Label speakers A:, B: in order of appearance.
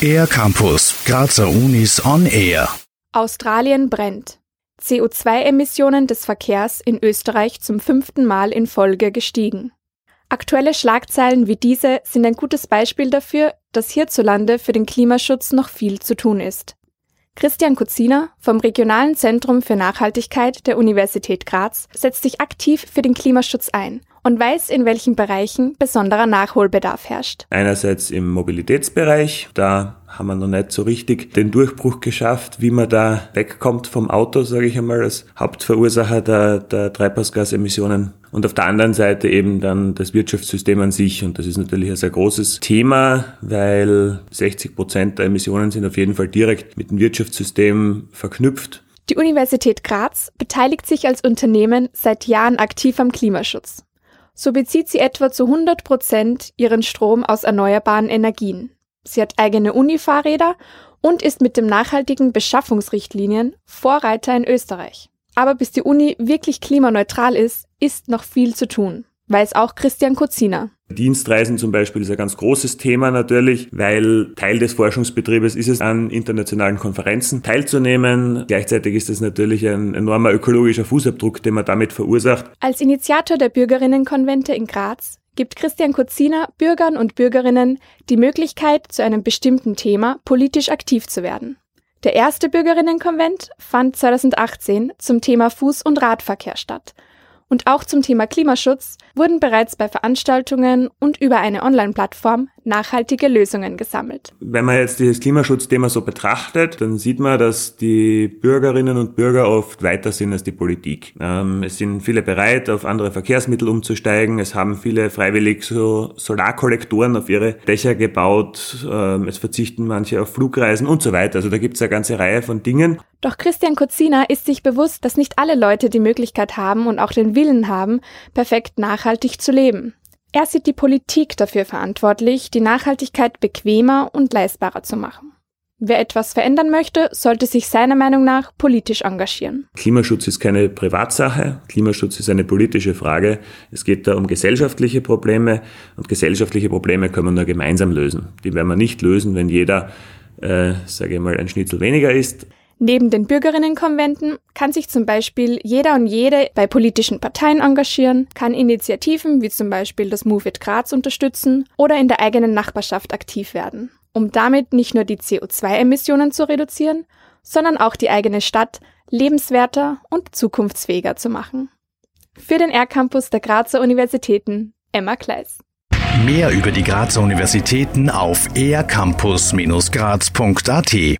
A: Air Campus, Grazer Unis on Air.
B: Australien brennt. CO2-Emissionen des Verkehrs in Österreich zum fünften Mal in Folge gestiegen. Aktuelle Schlagzeilen wie diese sind ein gutes Beispiel dafür, dass hierzulande für den Klimaschutz noch viel zu tun ist. Christian Kuziner vom Regionalen Zentrum für Nachhaltigkeit der Universität Graz setzt sich aktiv für den Klimaschutz ein und weiß, in welchen Bereichen besonderer Nachholbedarf herrscht.
C: Einerseits im Mobilitätsbereich, da haben wir noch nicht so richtig den Durchbruch geschafft, wie man da wegkommt vom Auto, sage ich einmal, als Hauptverursacher der, der Treibhausgasemissionen. Und auf der anderen Seite eben dann das Wirtschaftssystem an sich. Und das ist natürlich ein sehr großes Thema, weil 60 Prozent der Emissionen sind auf jeden Fall direkt mit dem Wirtschaftssystem verknüpft.
B: Die Universität Graz beteiligt sich als Unternehmen seit Jahren aktiv am Klimaschutz. So bezieht sie etwa zu 100 Prozent ihren Strom aus erneuerbaren Energien. Sie hat eigene Unifahrräder und ist mit dem nachhaltigen Beschaffungsrichtlinien Vorreiter in Österreich. Aber bis die Uni wirklich klimaneutral ist, ist noch viel zu tun, weiß auch Christian Kozina.
C: Dienstreisen zum Beispiel ist ein ganz großes Thema natürlich, weil Teil des Forschungsbetriebes ist es, an internationalen Konferenzen teilzunehmen. Gleichzeitig ist es natürlich ein enormer ökologischer Fußabdruck, den man damit verursacht.
B: Als Initiator der Bürgerinnenkonvente in Graz gibt Christian Kozina Bürgern und Bürgerinnen die Möglichkeit, zu einem bestimmten Thema politisch aktiv zu werden. Der erste Bürgerinnenkonvent fand 2018 zum Thema Fuß- und Radverkehr statt und auch zum Thema Klimaschutz wurden bereits bei Veranstaltungen und über eine Online-Plattform nachhaltige Lösungen gesammelt.
C: Wenn man jetzt dieses Klimaschutzthema so betrachtet, dann sieht man, dass die Bürgerinnen und Bürger oft weiter sind als die Politik. Ähm, es sind viele bereit, auf andere Verkehrsmittel umzusteigen. Es haben viele freiwillig so Solarkollektoren auf ihre Dächer gebaut. Ähm, es verzichten manche auf Flugreisen und so weiter. Also da gibt es eine ganze Reihe von Dingen.
B: Doch Christian Kozina ist sich bewusst, dass nicht alle Leute die Möglichkeit haben und auch den Willen haben, perfekt nachhaltig zu leben. Er sieht die Politik dafür verantwortlich, die Nachhaltigkeit bequemer und leistbarer zu machen. Wer etwas verändern möchte, sollte sich seiner Meinung nach politisch engagieren.
C: Klimaschutz ist keine Privatsache. Klimaschutz ist eine politische Frage. Es geht da um gesellschaftliche Probleme und gesellschaftliche Probleme können wir nur gemeinsam lösen. Die werden wir nicht lösen, wenn jeder, äh, sage ich mal, ein Schnitzel weniger isst.
B: Neben den Bürgerinnenkonventen kann sich zum Beispiel jeder und jede bei politischen Parteien engagieren, kann Initiativen wie zum Beispiel das Move It Graz unterstützen oder in der eigenen Nachbarschaft aktiv werden, um damit nicht nur die CO2-Emissionen zu reduzieren, sondern auch die eigene Stadt lebenswerter und zukunftsfähiger zu machen. Für den R-Campus der Grazer Universitäten Emma Kleis.
A: Mehr über die Grazer Universitäten auf ercampus-graz.at